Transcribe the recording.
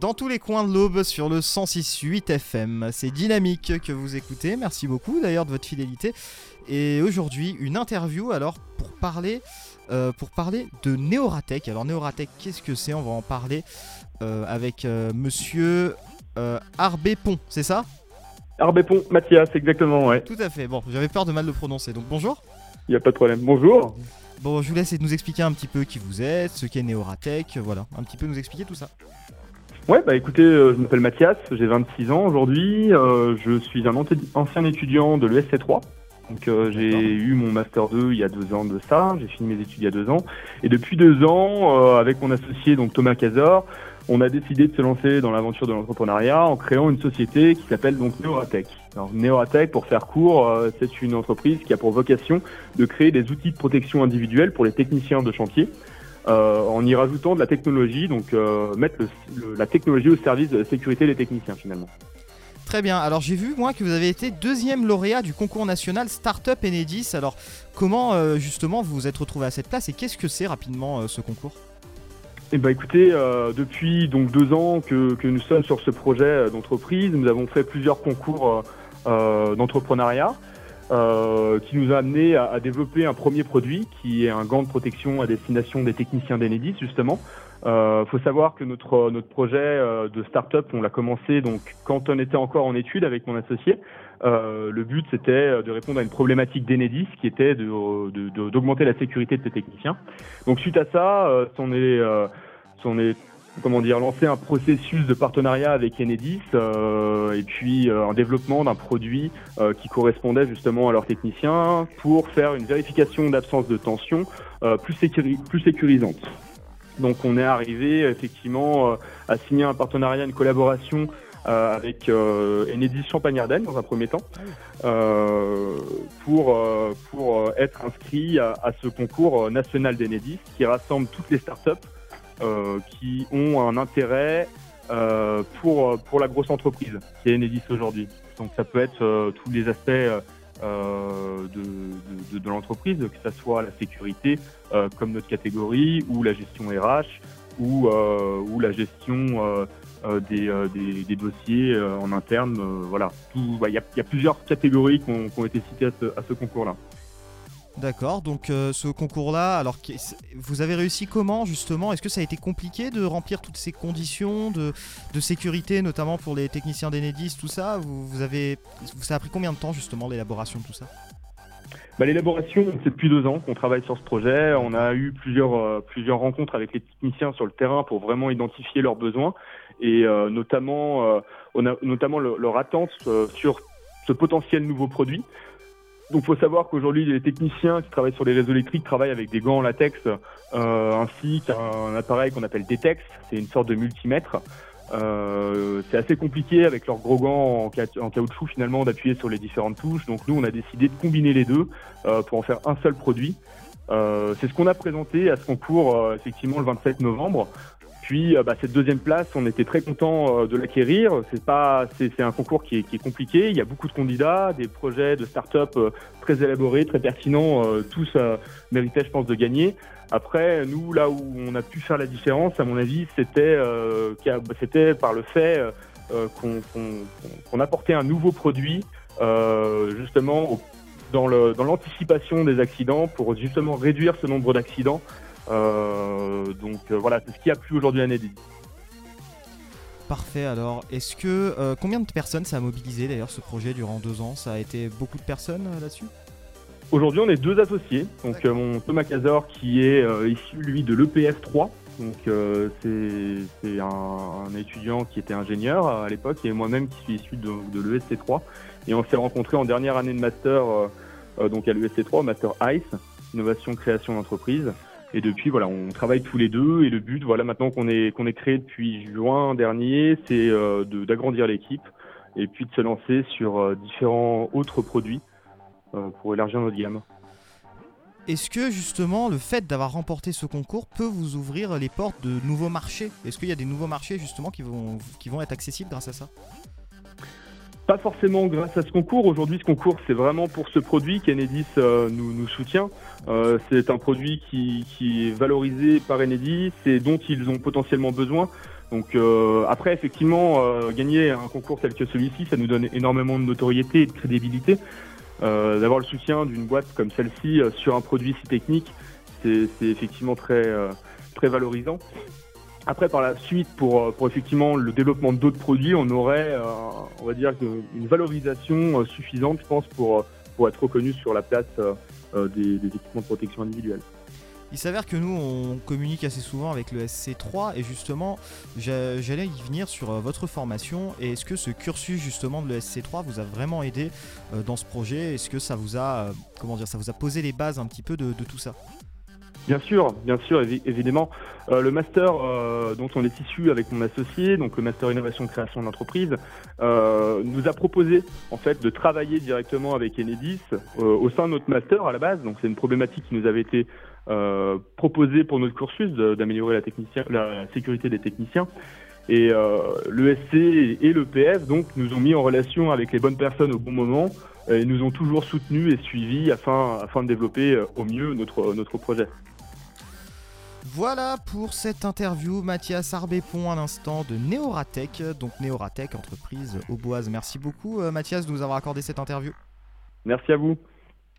dans tous les coins de l'aube sur le 106.8 FM. C'est Dynamique que vous écoutez. Merci beaucoup d'ailleurs de votre fidélité. Et aujourd'hui, une interview alors pour parler, euh, pour parler de Neoratech. Alors Neoratech, qu'est-ce que c'est? On va en parler euh, avec euh, monsieur Arbé Pont, c'est ça? Arbépon, Mathias, exactement, ouais. Tout à fait. Bon, j'avais peur de mal le prononcer. Donc bonjour. Il n'y a pas de problème. Bonjour. Bon, je vous laisse nous expliquer un petit peu qui vous êtes, ce qu'est Neoratech, voilà, un petit peu nous expliquer tout ça. Ouais, bah écoutez, euh, je m'appelle Mathias, j'ai 26 ans aujourd'hui, euh, je suis un ancien étudiant de l'ESC3. Donc euh, j'ai eu mon master 2 il y a deux ans de ça, j'ai fini mes études il y a deux ans, et depuis deux ans, avec mon associé donc Thomas Cazor, on a décidé de se lancer dans l'aventure de l'entrepreneuriat en créant une société qui s'appelle donc Neoratech. Alors Neoratech, pour faire court, c'est une entreprise qui a pour vocation de créer des outils de protection individuelle pour les techniciens de chantier. Euh, en y rajoutant de la technologie, donc euh, mettre la technologie au service de la sécurité des techniciens finalement. Très bien, alors j'ai vu moi que vous avez été deuxième lauréat du concours national Startup Enedis. Alors comment euh, justement vous vous êtes retrouvé à cette place et qu'est-ce que c'est rapidement ce concours? Eh ben écoutez, depuis donc deux ans que, que, nous sommes sur ce projet d'entreprise, nous avons fait plusieurs concours d'entrepreneuriat. Euh, qui nous a amené à, développer un premier produit qui est un gant de protection à destination des techniciens d'Enedis justement. Il euh, faut savoir que notre notre projet euh, de start-up, on l'a commencé donc quand on était encore en études avec mon associé. le but c'était de répondre à une problématique d'Enedis qui était de d'augmenter la sécurité de ces techniciens. Donc suite à ça, on est on est comment dire, lancer un processus de partenariat avec Enedis euh, et puis euh, un développement d'un produit euh, qui correspondait justement à leurs techniciens pour faire une vérification d'absence de tension plus, plus sécurisante. Donc on est arrivé effectivement à signer un partenariat, une collaboration avec Enedis Champagne-Ardenne dans un premier temps pour, pour être inscrit à, à ce concours national d'Enedis qui rassemble toutes les startups euh, qui ont un intérêt euh, pour, pour la grosse entreprise qui est Enedis aujourd'hui. Donc ça peut être euh, tous les aspects de, de, l'entreprise, que ce soit la sécurité comme notre catégorie, ou la gestion RH, ou, ou la gestion des, des, dossiers en interne. voilà, bah, il y, a, plusieurs catégories qui ont, été citées à ce concours-là. D'accord, donc euh, ce concours-là, alors vous avez réussi comment justement? Est-ce que ça a été compliqué de remplir toutes ces conditions de, sécurité, notamment pour les techniciens d'Enedis, tout ça? Vous, avez, Ça a pris combien de temps justement l'élaboration de tout ça? Bah, L'élaboration, c'est depuis deux ans qu'on travaille sur ce projet. On a eu plusieurs, euh, plusieurs rencontres avec les techniciens sur le terrain pour vraiment identifier leurs besoins et euh, notamment, notamment leur attente sur ce potentiel nouveau produit. Donc, faut savoir qu'aujourd'hui, les techniciens qui travaillent sur les réseaux électriques travaillent avec des gants en latex euh, ainsi qu'un appareil qu'on appelle Detex. C'est une sorte de multimètre. Euh, c'est assez compliqué avec leurs gros gants en, caoutchouc finalement d'appuyer sur les différentes touches. Donc nous, on a décidé de combiner les deux euh, pour en faire un seul produit. Euh, c'est ce qu'on a présenté à ce concours euh, effectivement le 27 novembre. Puis euh, bah, cette deuxième place, on était très content euh, de l'acquérir. C'est pas, c'est un concours qui est, qui est, compliqué. Il y a beaucoup de candidats, des projets de start-up euh, très élaborés, très pertinents. tous méritaient, je pense, de gagner. Après, nous, là où on a pu faire la différence, à mon avis, c'était bah, c'était par le fait qu'on apportait un nouveau produit, justement dans l'anticipation des accidents pour justement réduire ce nombre d'accidents euh, donc euh, voilà, c'est ce qui a plu aujourd'hui à Neddy. Parfait. Alors, est-ce que euh, combien de personnes ça a mobilisé d'ailleurs ce projet durant deux ans? Ça a été beaucoup de personnes là-dessus? Aujourd'hui, on est deux associés. Donc, mon Thomas Cazor qui est issu lui de l'EPF 3. Donc, c'est un, étudiant qui était ingénieur à l'époque et moi-même qui suis issu de, de l'ESC 3. Et on s'est rencontrés en dernière année de master, donc à l'ESC 3, master ICE, innovation création d'entreprise. Et depuis, voilà, on travaille tous les deux. Et le but, voilà, maintenant qu'on est, qu'on est créé depuis juin dernier, c'est euh, d'agrandir l'équipe et puis de se lancer sur euh, différents autres produits euh, pour élargir notre gamme. Est-ce que justement le fait d'avoir remporté ce concours peut vous ouvrir les portes de nouveaux marchés? Est-ce qu'il y a des nouveaux marchés justement qui vont, qui vont être accessibles grâce à ça? Pas forcément grâce à ce concours. Aujourd'hui, ce concours, c'est vraiment pour ce produit qu'Enedis euh, nous, soutient. Euh, c'est un produit qui, est valorisé par Enedis et dont ils ont potentiellement besoin. Donc euh, après, effectivement, gagner un concours tel que celui-ci, ça nous donne énormément de notoriété et de crédibilité. D'avoir le soutien d'une boîte comme celle-ci sur un produit si technique, c'est effectivement très, très valorisant. Après, par la suite, pour, pour effectivement le développement d'autres produits, on aurait, on va dire, une valorisation suffisante, je pense, pour, pour être reconnu sur la place des, équipements de protection individuelle. Il s'avère que nous, on communique assez souvent avec le SC3 et justement, j'allais y venir sur euh, votre formation. Et est-ce que ce cursus justement de l'ESC3 vous a vraiment aidé euh, dans ce projet? Est-ce que ça vous a, euh, comment dire, ça vous a posé les bases un petit peu de, tout ça? Bien sûr, bien sûr, évidemment. le master dont on est issu avec mon associé, donc le master innovation création d'entreprise, nous a proposé en fait de travailler directement avec Enedis au sein de notre master à la base. Donc c'est une problématique qui nous avait été euh, proposé pour notre cursus d'améliorer la, la, sécurité des techniciens. Et euh, l'ESC et l'EPF donc nous ont mis en relation avec les bonnes personnes au bon moment et nous ont toujours soutenus et suivis afin, afin de développer euh, au mieux notre, notre projet. Voilà pour cette interview. Mathias Arbépont à l'instant de Neoratech, donc Neoratech, entreprise auboise. Merci beaucoup Mathias de nous avoir accordé cette interview. Merci à vous.